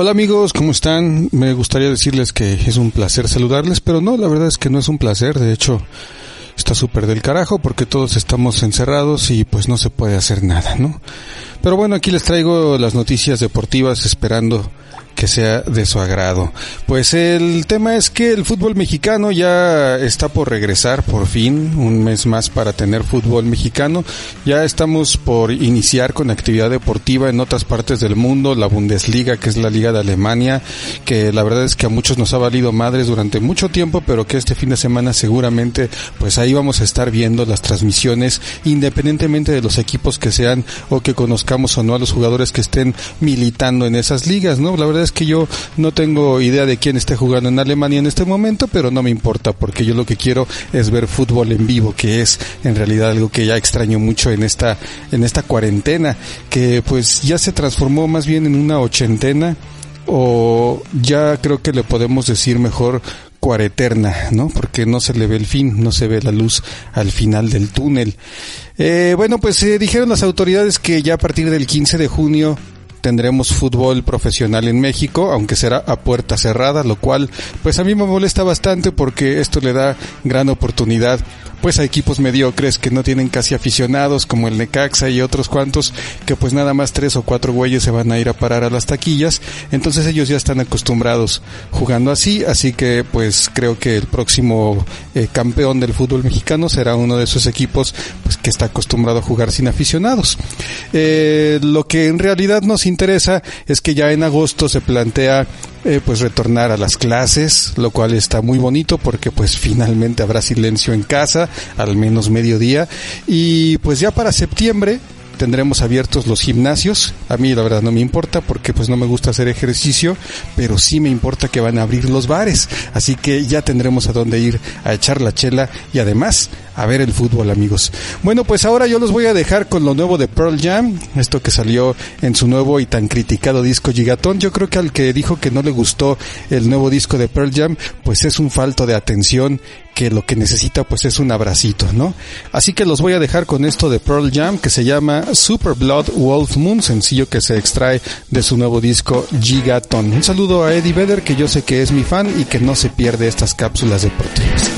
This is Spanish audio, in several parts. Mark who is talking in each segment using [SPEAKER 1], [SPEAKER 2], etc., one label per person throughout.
[SPEAKER 1] Hola amigos, ¿cómo están? Me gustaría decirles que es un placer saludarles, pero no, la verdad es que no es un placer, de hecho está súper del carajo porque todos estamos encerrados y pues no se puede hacer nada, ¿no? Pero bueno, aquí les traigo las noticias deportivas esperando que sea de su agrado. Pues el tema es que el fútbol mexicano ya está por regresar por fin, un mes más para tener fútbol mexicano. Ya estamos por iniciar con actividad deportiva en otras partes del mundo, la Bundesliga, que es la liga de Alemania, que la verdad es que a muchos nos ha valido madres durante mucho tiempo, pero que este fin de semana seguramente pues ahí vamos a estar viendo las transmisiones independientemente de los equipos que sean o que conozcamos o no a los jugadores que estén militando en esas ligas, ¿no? La verdad es que yo no tengo idea de quién esté jugando en Alemania en este momento, pero no me importa porque yo lo que quiero es ver fútbol en vivo, que es en realidad algo que ya extraño mucho en esta en esta cuarentena, que pues ya se transformó más bien en una ochentena o ya creo que le podemos decir mejor cuareterna, ¿no? Porque no se le ve el fin, no se ve la luz al final del túnel. Eh, bueno, pues eh, dijeron las autoridades que ya a partir del 15 de junio tendremos fútbol profesional en México, aunque será a puerta cerrada, lo cual pues a mí me molesta bastante porque esto le da gran oportunidad pues a equipos mediocres que no tienen casi aficionados como el Necaxa y otros cuantos que pues nada más tres o cuatro güeyes se van a ir a parar a las taquillas. Entonces ellos ya están acostumbrados jugando así así que pues creo que el próximo eh, campeón del fútbol mexicano será uno de esos equipos pues que está acostumbrado a jugar sin aficionados. Eh, lo que en realidad nos interesa es que ya en agosto se plantea eh, pues retornar a las clases, lo cual está muy bonito porque pues finalmente habrá silencio en casa, al menos mediodía, y pues ya para septiembre tendremos abiertos los gimnasios. A mí la verdad no me importa porque pues no me gusta hacer ejercicio, pero sí me importa que van a abrir los bares. Así que ya tendremos a dónde ir a echar la chela y además a ver el fútbol, amigos. Bueno, pues ahora yo los voy a dejar con lo nuevo de Pearl Jam, esto que salió en su nuevo y tan criticado disco Gigatón. Yo creo que al que dijo que no le gustó el nuevo disco de Pearl Jam, pues es un falto de atención que lo que necesita pues es un abracito, ¿no? Así que los voy a dejar con esto de Pearl Jam que se llama Super Blood Wolf Moon, sencillo que se extrae de su nuevo disco Gigaton. Un saludo a Eddie Vedder que yo sé que es mi fan y que no se pierde estas cápsulas deportivas.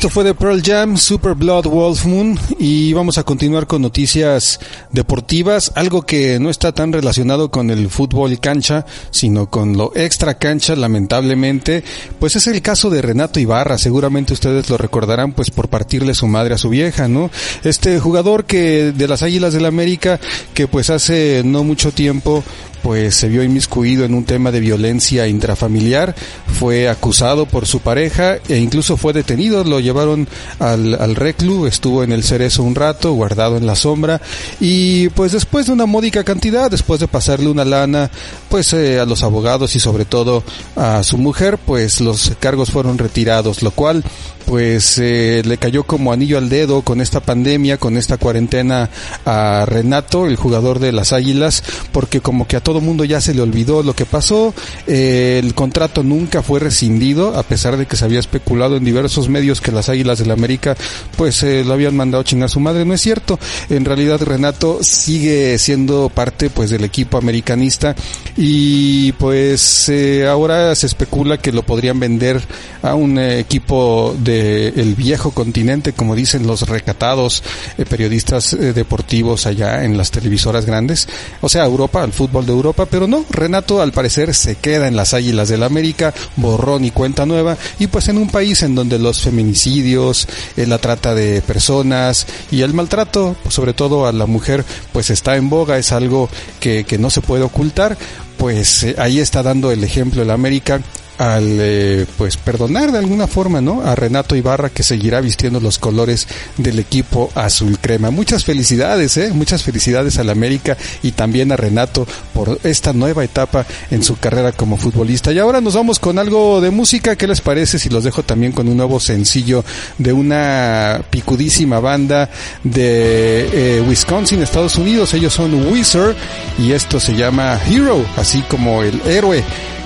[SPEAKER 1] Esto fue de Pearl Jam, Super Blood Wolf Moon y vamos a continuar con noticias deportivas, algo que no está tan relacionado con el fútbol cancha, sino con lo extra cancha, lamentablemente, pues es el caso de Renato Ibarra, seguramente ustedes lo recordarán pues por partirle su madre a su vieja, ¿no? Este jugador que de las Águilas del la América que pues hace no mucho tiempo pues se vio inmiscuido en un tema de violencia intrafamiliar, fue acusado por su pareja e incluso fue detenido, lo llevaron al, al reclu, estuvo en el cerezo un rato, guardado en la sombra y pues después de una módica cantidad, después de pasarle una lana pues eh, a los abogados y sobre todo a su mujer, pues los cargos fueron retirados, lo cual pues eh, le cayó como anillo al dedo con esta pandemia, con esta cuarentena a Renato, el jugador de las Águilas, porque como que a todo mundo ya se le olvidó lo que pasó, eh, el contrato nunca fue rescindido, a pesar de que se había especulado en diversos medios que las Águilas del la América pues eh, lo habían mandado a chingar su madre, no es cierto, en realidad Renato sigue siendo parte pues del equipo americanista y pues ahora se especula que lo podrían vender a un equipo de el viejo continente, como dicen los recatados eh, periodistas eh, deportivos allá en las televisoras grandes, o sea, Europa, al fútbol de Europa, pero no, Renato al parecer se queda en las Águilas del América, borrón y cuenta nueva, y pues en un país en donde los feminicidios, eh, la trata de personas y el maltrato, sobre todo a la mujer, pues está en boga, es algo que, que no se puede ocultar, pues ahí está dando el ejemplo el América al eh, pues perdonar de alguna forma, ¿no? A Renato Ibarra que seguirá vistiendo los colores del equipo azul crema. Muchas felicidades, ¿eh? Muchas felicidades al América y también a Renato por esta nueva etapa en su carrera como futbolista. Y ahora nos vamos con algo de música. ¿Qué les parece si los dejo también con un nuevo sencillo de una picudísima banda de eh, Wisconsin, Estados Unidos? Ellos son Wizard y esto se llama Hero, como el héroe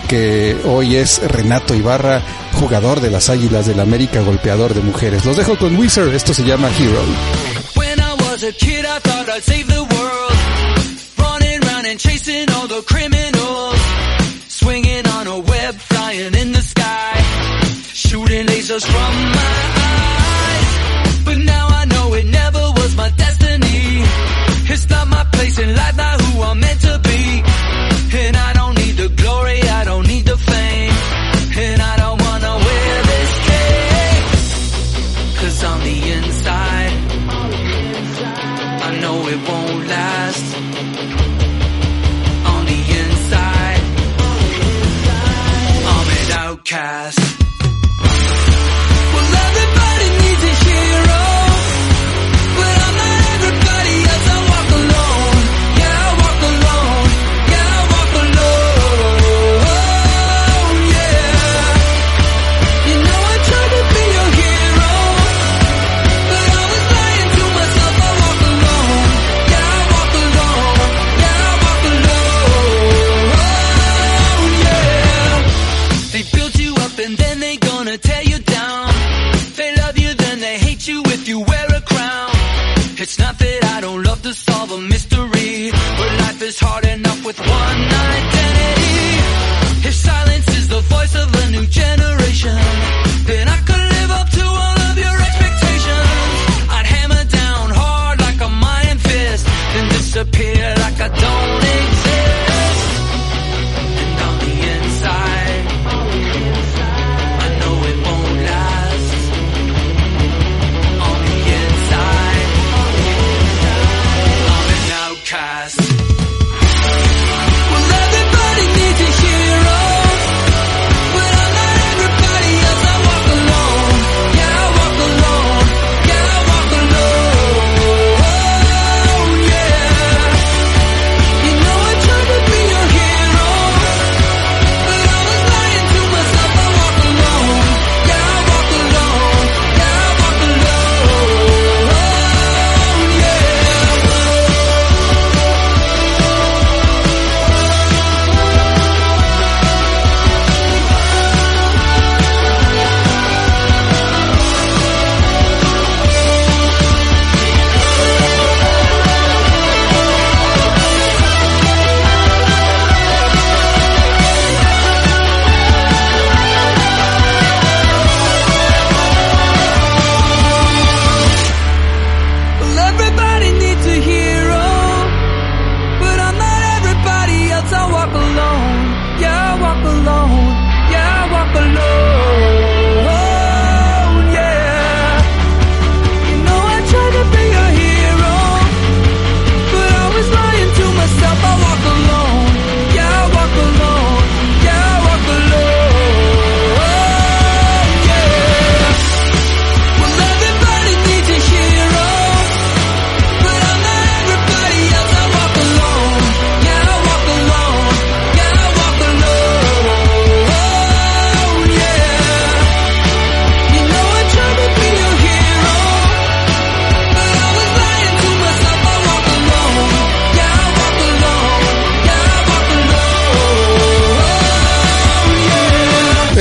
[SPEAKER 1] que hoy es Renato Ibarra, jugador de las Águilas del América, golpeador de mujeres. Los dejo con Wizard, esto se llama Hero. Running around and chasing all the criminals. Swinging on a web, flying in the sky. Shooting lasers from my it won't last. On the inside, I'm an outcast.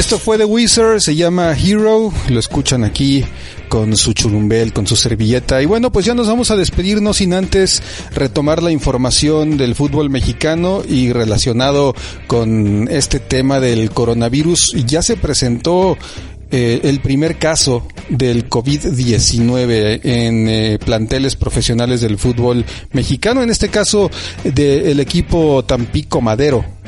[SPEAKER 1] Esto fue The Wizard, se llama Hero, lo escuchan aquí con su churumbel, con su servilleta. Y bueno, pues ya nos vamos a despedirnos sin antes retomar la información del fútbol mexicano y relacionado con este tema del coronavirus. Ya se presentó eh, el primer caso del COVID-19 en eh, planteles profesionales del fútbol mexicano, en este caso del equipo Tampico Madero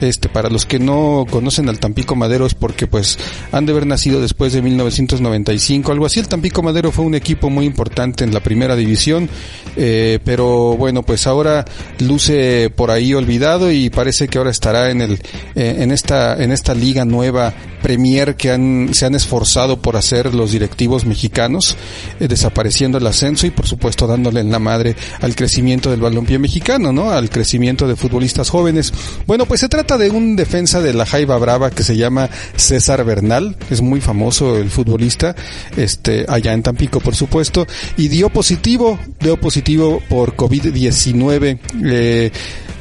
[SPEAKER 1] este, para los que no conocen al Tampico Madero es porque pues han de haber nacido después de 1995, algo así. El Tampico Madero fue un equipo muy importante en la primera división, eh, pero bueno, pues ahora luce por ahí olvidado y parece que ahora estará en el, eh, en esta, en esta liga nueva Premier que han, se han esforzado por hacer los directivos mexicanos, eh, desapareciendo el ascenso y por supuesto dándole en la madre al crecimiento del balompié mexicano, ¿no? Al crecimiento de futbolistas jóvenes. Bueno, pues se trata de un defensa de la Jaiba Brava que se llama César Bernal, es muy famoso el futbolista, este, allá en Tampico por supuesto, y dio positivo, dio positivo por COVID-19. Eh,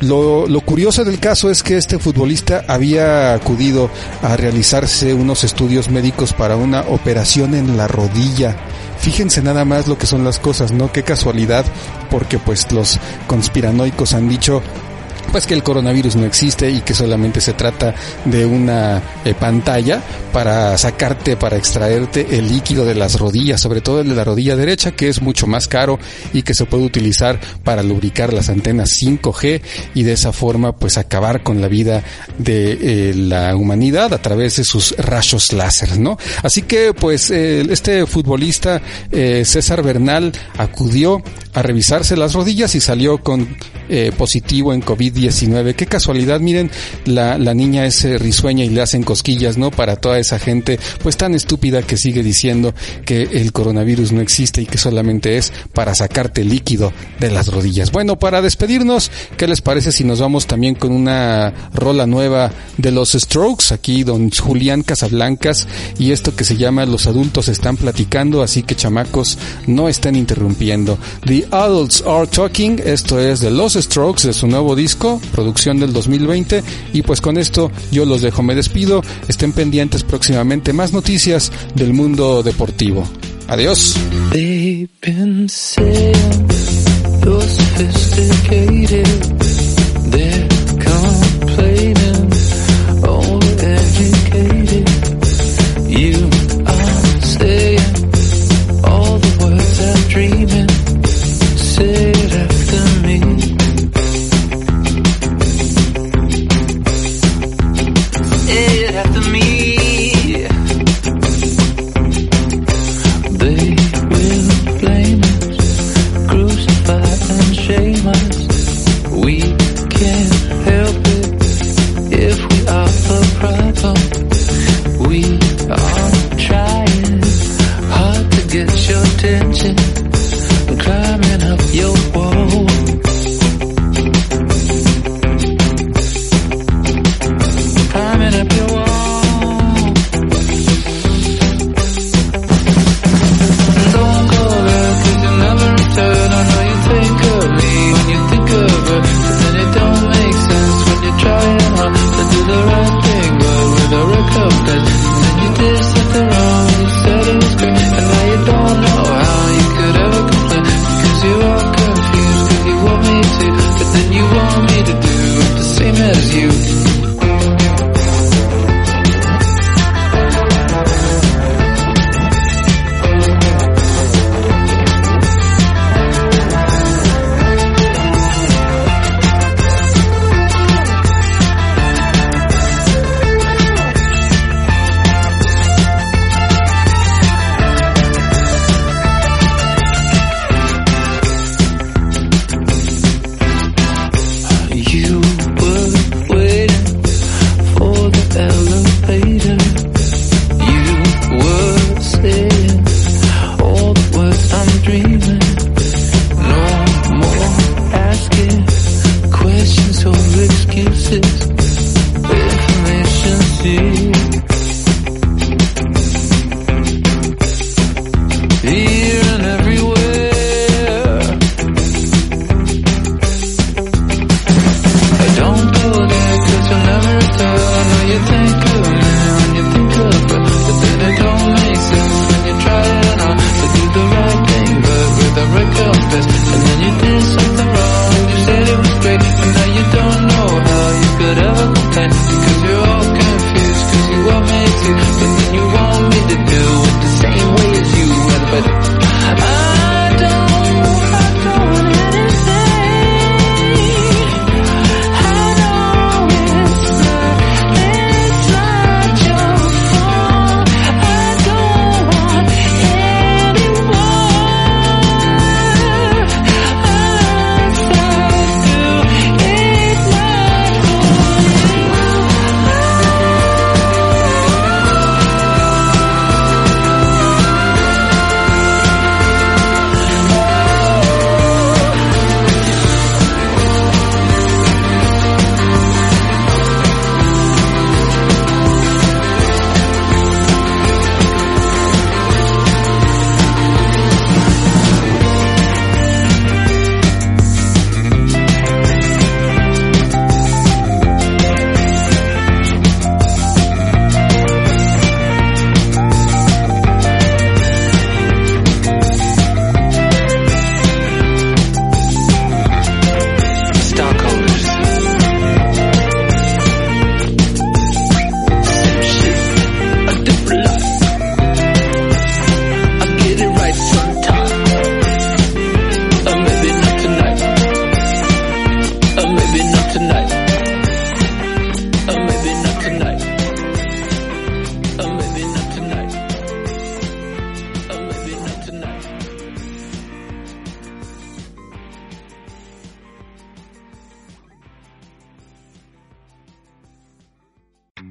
[SPEAKER 1] lo, lo, curioso del caso es que este futbolista había acudido a realizarse unos estudios médicos para una operación en la rodilla. Fíjense nada más lo que son las cosas, ¿no? Qué casualidad, porque pues los conspiranoicos han dicho pues que el coronavirus no existe y que solamente se trata de una eh, pantalla para sacarte, para extraerte el líquido de las rodillas, sobre todo el de la rodilla derecha, que es mucho más caro y que se puede utilizar para lubricar las antenas 5G y de esa forma pues acabar con la vida de eh, la humanidad a través de sus rayos láser, ¿no? Así que pues eh, este futbolista César Bernal acudió a revisarse las rodillas y salió con positivo en COVID 19 Qué casualidad, miren, la, la niña es eh, risueña y le hacen cosquillas, ¿no? Para toda esa gente, pues tan estúpida que sigue diciendo que el coronavirus no existe y que solamente es para sacarte líquido de las rodillas. Bueno, para despedirnos, ¿qué les parece si nos vamos también con una rola nueva de los Strokes? Aquí don Julián Casablancas y esto que se llama Los adultos están platicando, así que chamacos no están interrumpiendo. The Adults Are Talking, esto es de los Strokes de su nuevo disco producción del 2020. Y pues con esto yo los dejo, me despido. Estén pendientes próximamente más noticias del mundo deportivo. Adiós.
[SPEAKER 2] you want me to do? The same as you